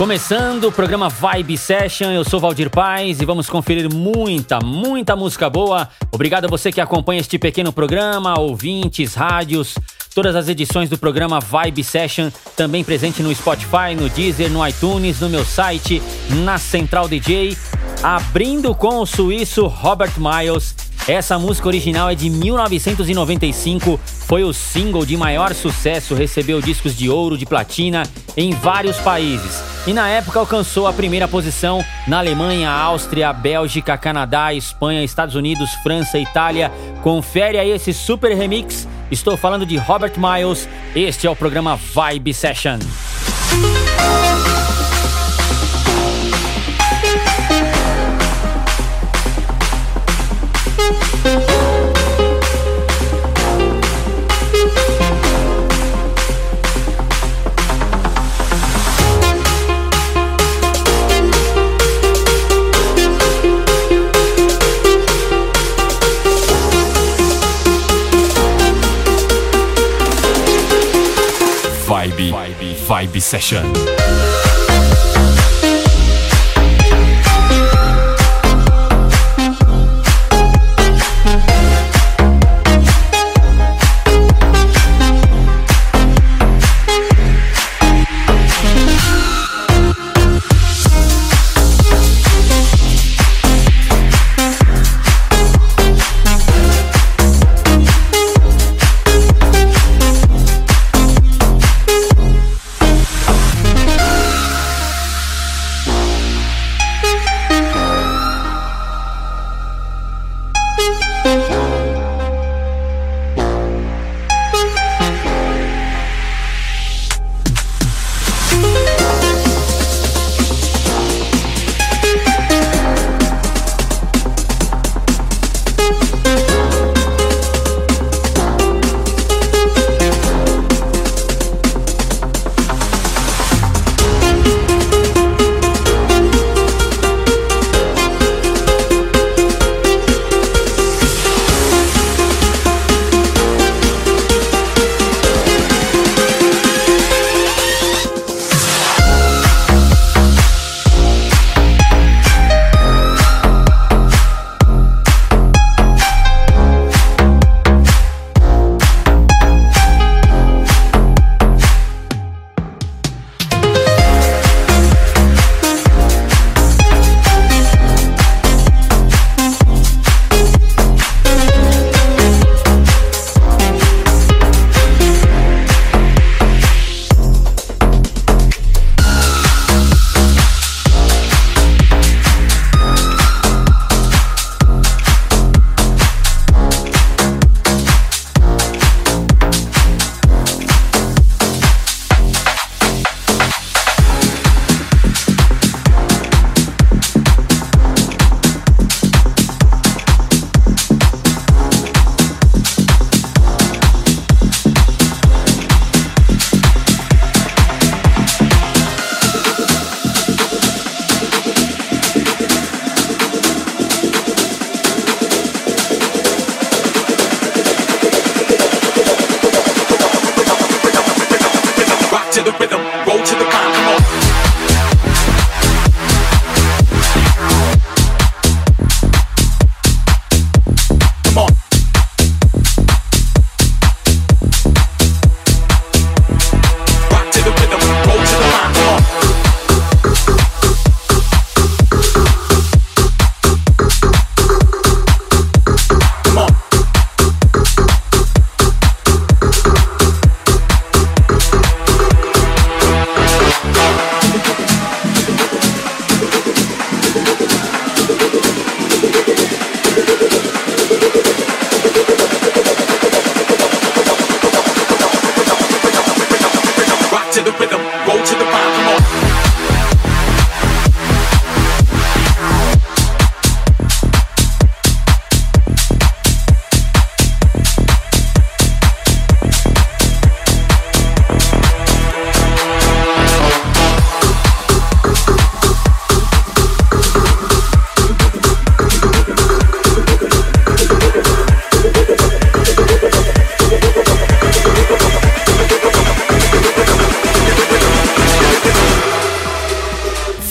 Começando o programa Vibe Session, eu sou Valdir Paz e vamos conferir muita, muita música boa. Obrigado a você que acompanha este pequeno programa, ouvintes, rádios, todas as edições do programa Vibe Session, também presente no Spotify, no Deezer, no iTunes, no meu site, na Central DJ, abrindo com o suíço Robert Miles essa música original é de 1995, foi o single de maior sucesso, recebeu discos de ouro, de platina em vários países. E na época alcançou a primeira posição na Alemanha, Áustria, Bélgica, Canadá, Espanha, Estados Unidos, França, Itália. Confere aí esse super remix. Estou falando de Robert Miles. Este é o programa Vibe Session. Vibe, Vibe Session.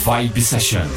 Vibe Session.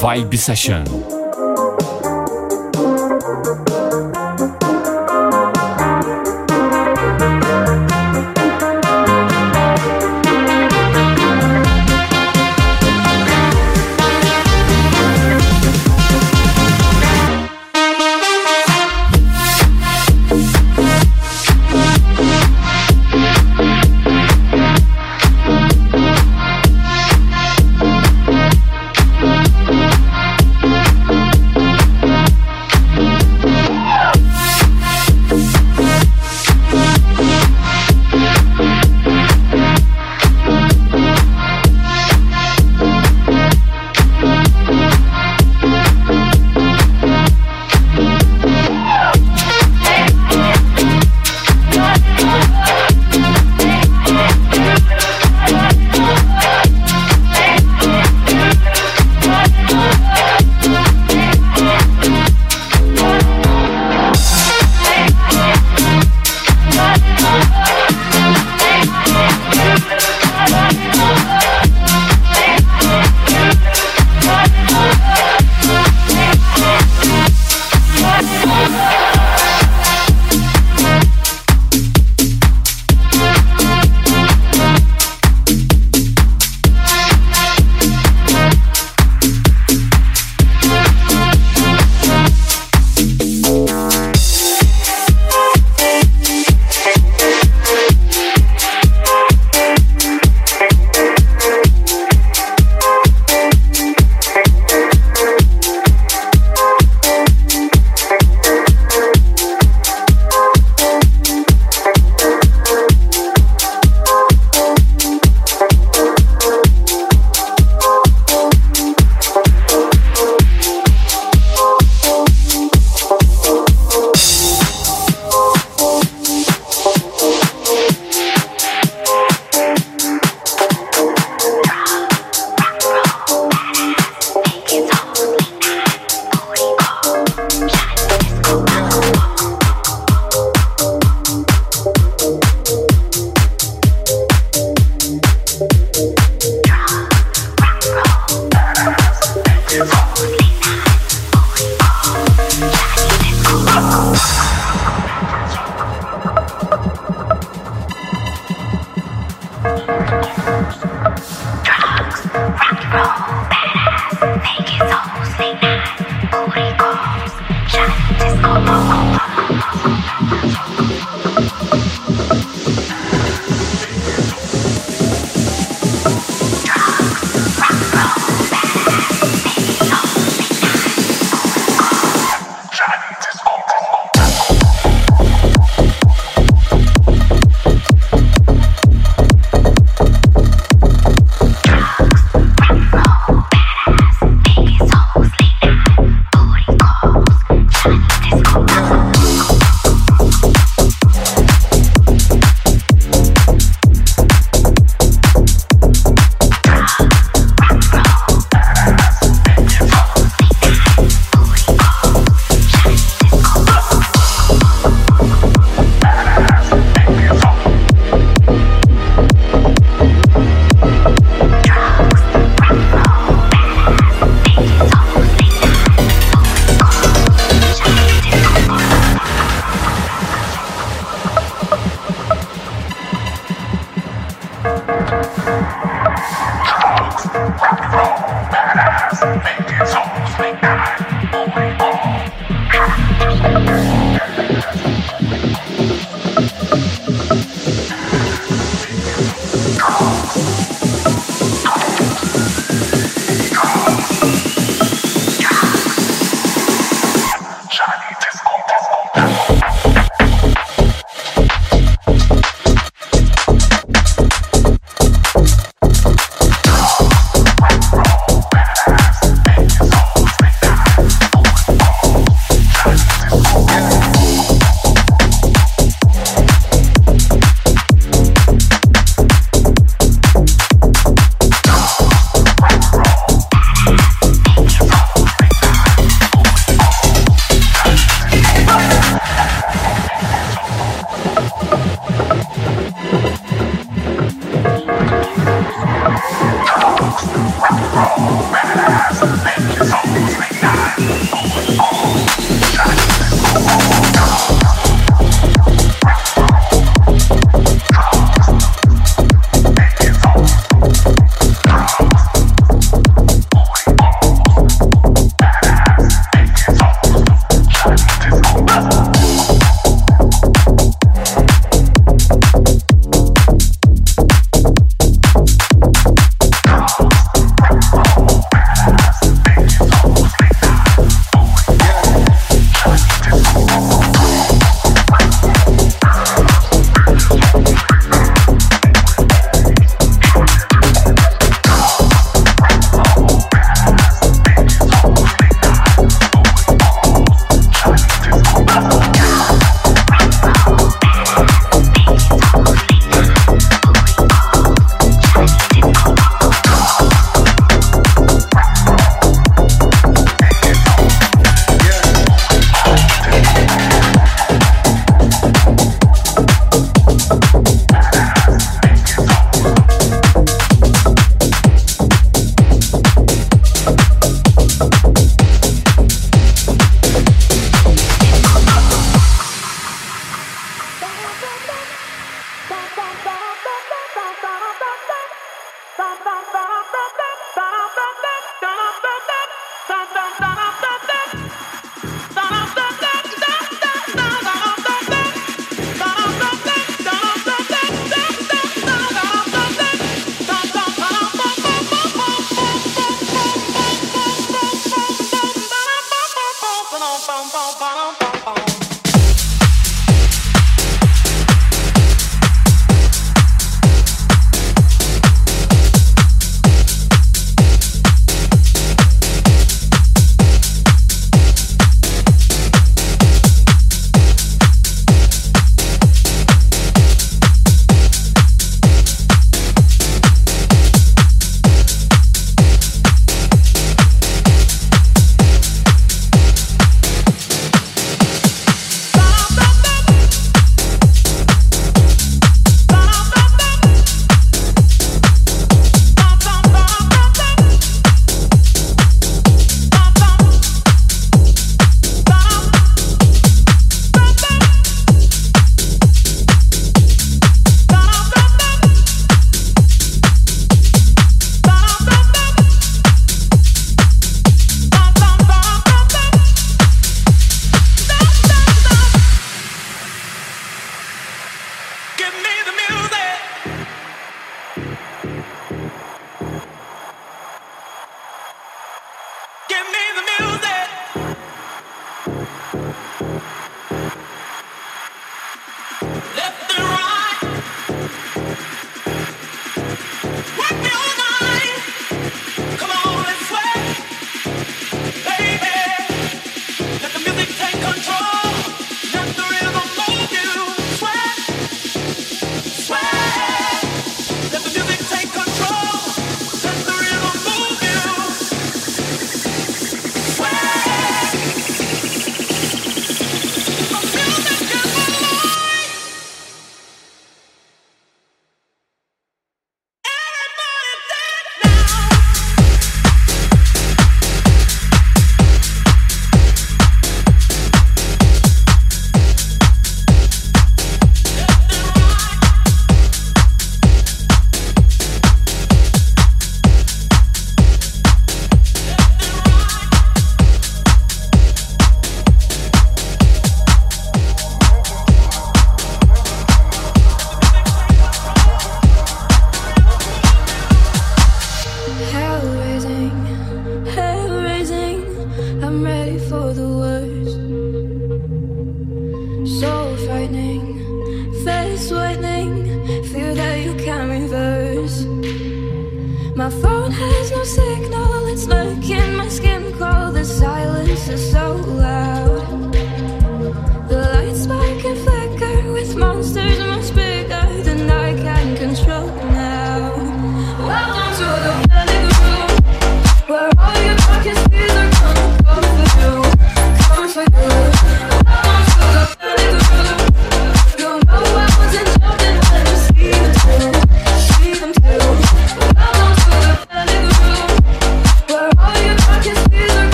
Vibe Session.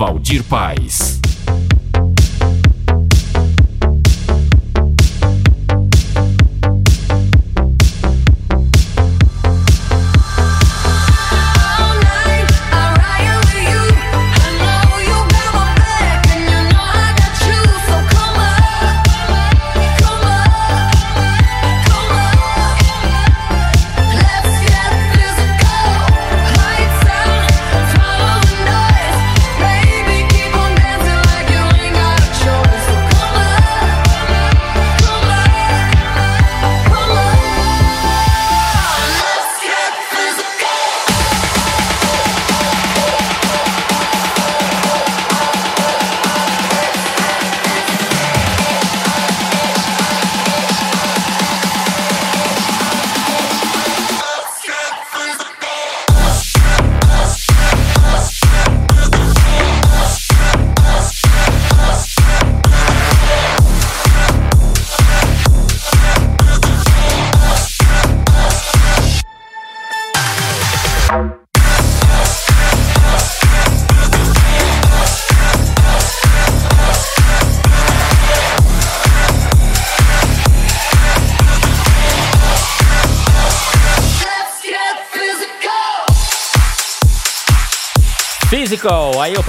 Valdir Paz.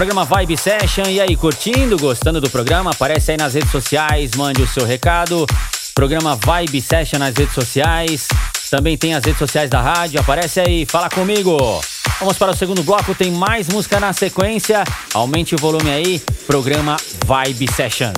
Programa Vibe Session. E aí, curtindo, gostando do programa? Aparece aí nas redes sociais, mande o seu recado. Programa Vibe Session nas redes sociais. Também tem as redes sociais da rádio. Aparece aí, fala comigo. Vamos para o segundo bloco, tem mais música na sequência. Aumente o volume aí. Programa Vibe Session.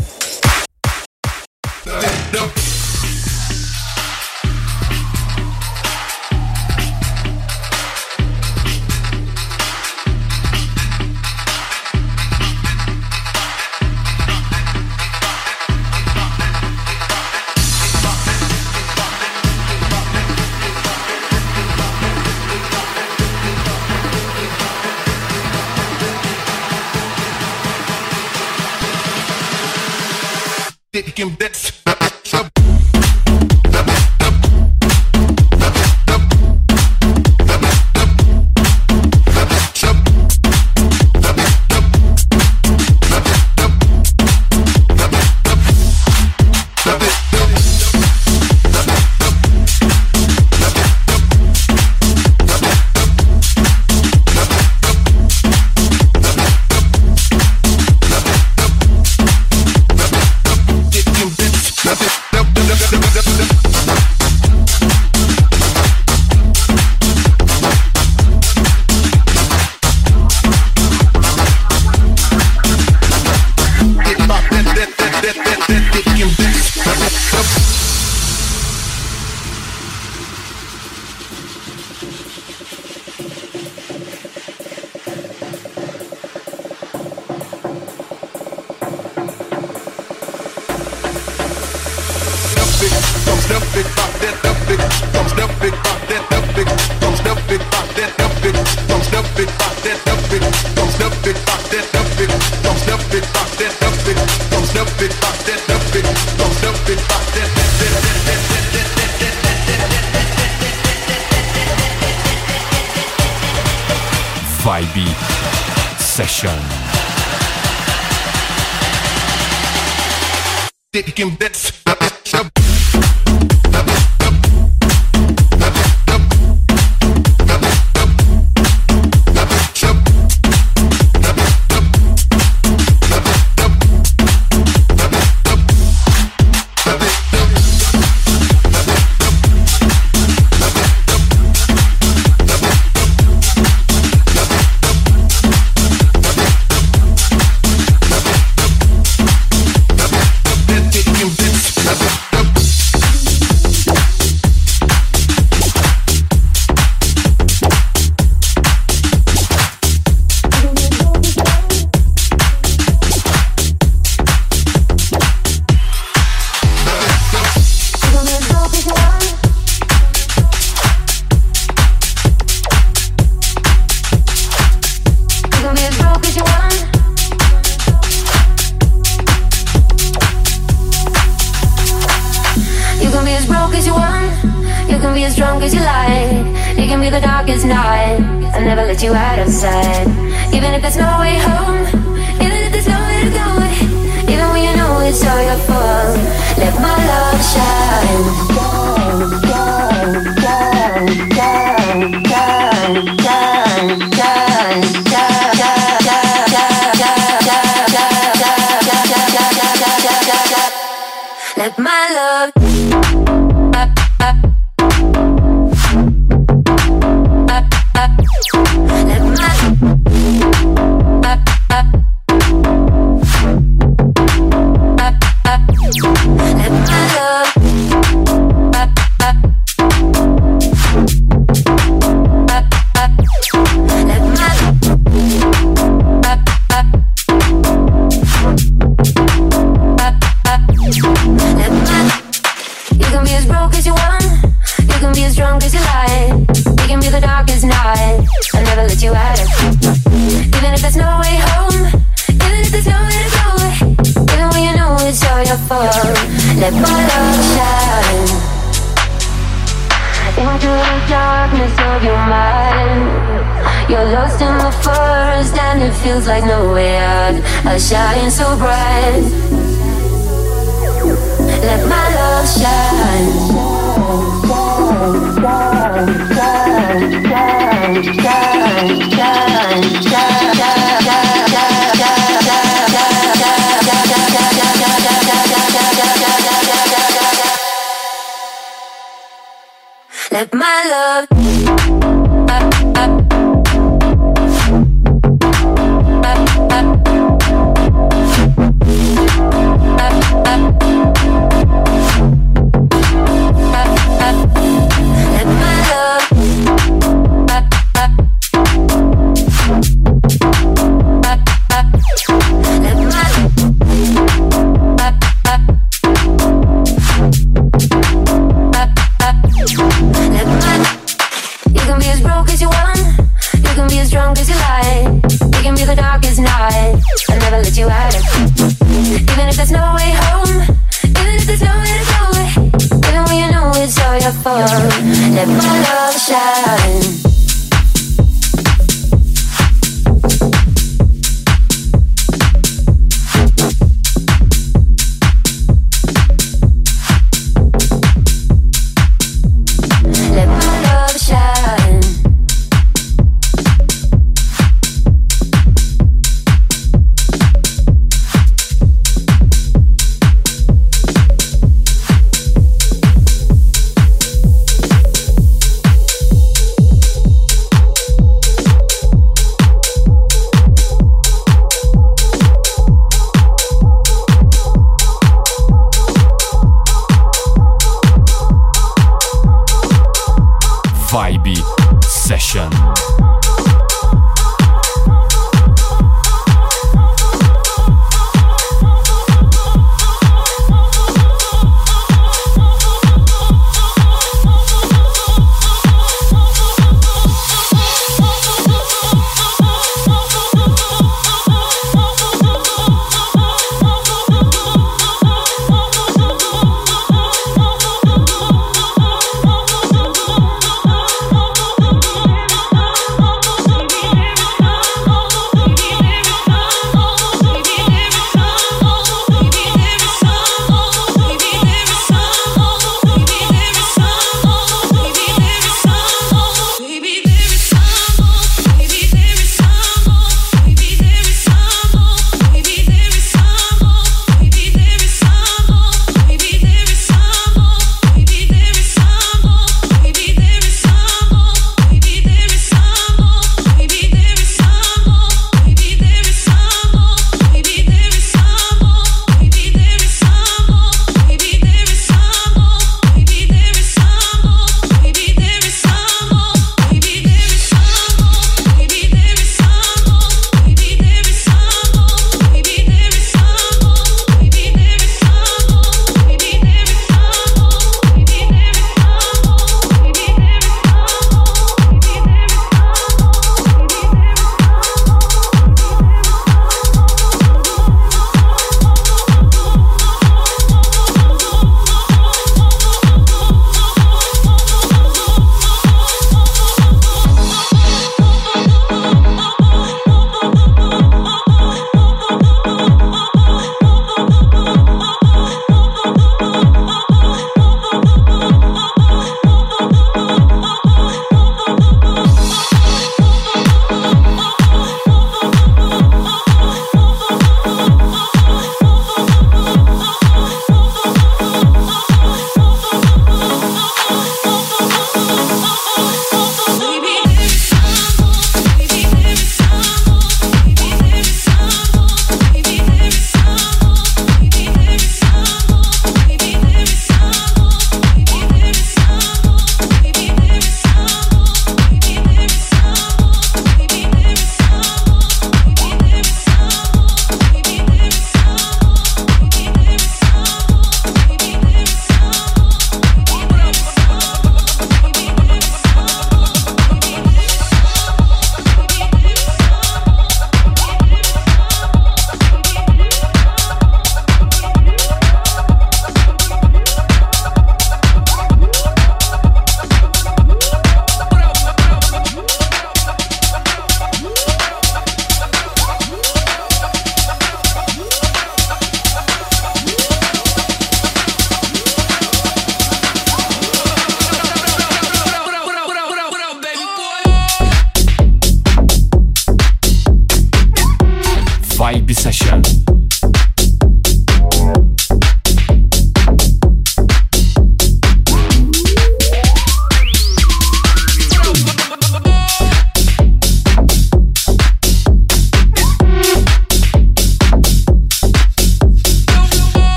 Session. Dick and bits. Let my love shine.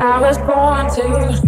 I was born to,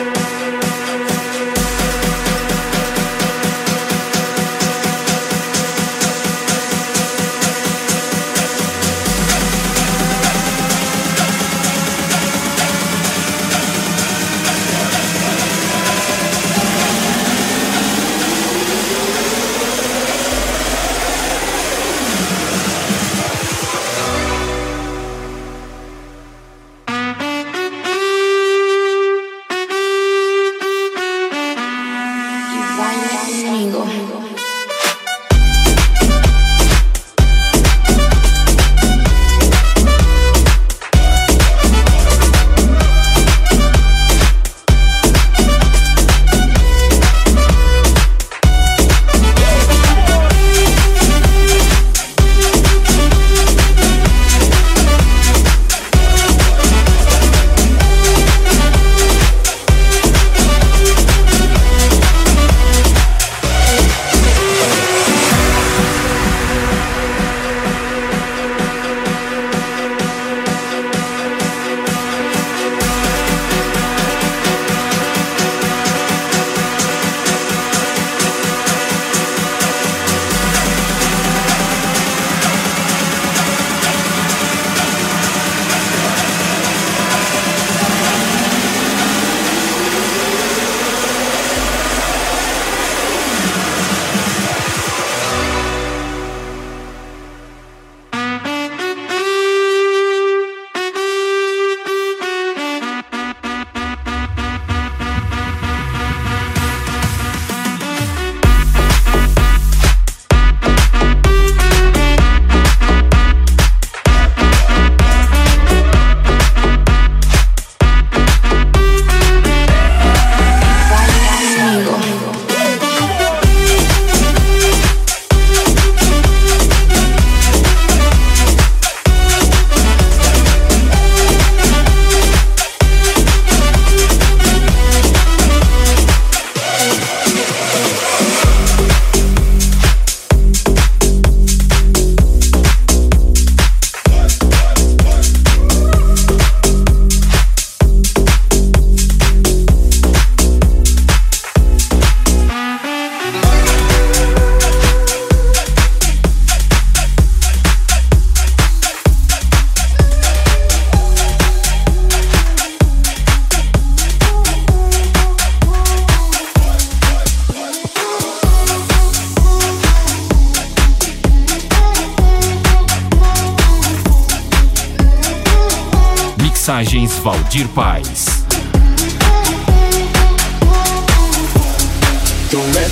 Valdir Paz. Don't let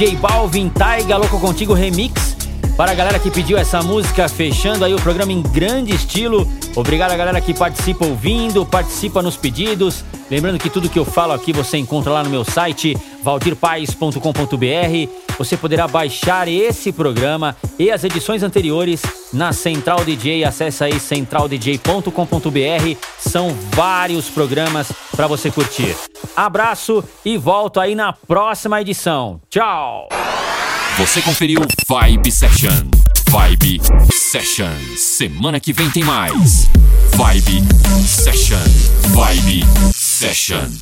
J Balvin, Taiga, Louco Contigo Remix. Para a galera que pediu essa música, fechando aí o programa em grande estilo. Obrigado a galera que participa ouvindo, participa nos pedidos. Lembrando que tudo que eu falo aqui você encontra lá no meu site, valdirpaes.com.br. Você poderá baixar esse programa e as edições anteriores na Central DJ. Acesse aí centraldj.com.br. São vários programas para você curtir. Abraço e volto aí na próxima edição. Tchau! Você conferiu Vibe Session. Vibe Session. Semana que vem tem mais. Vibe Session. Vibe Session.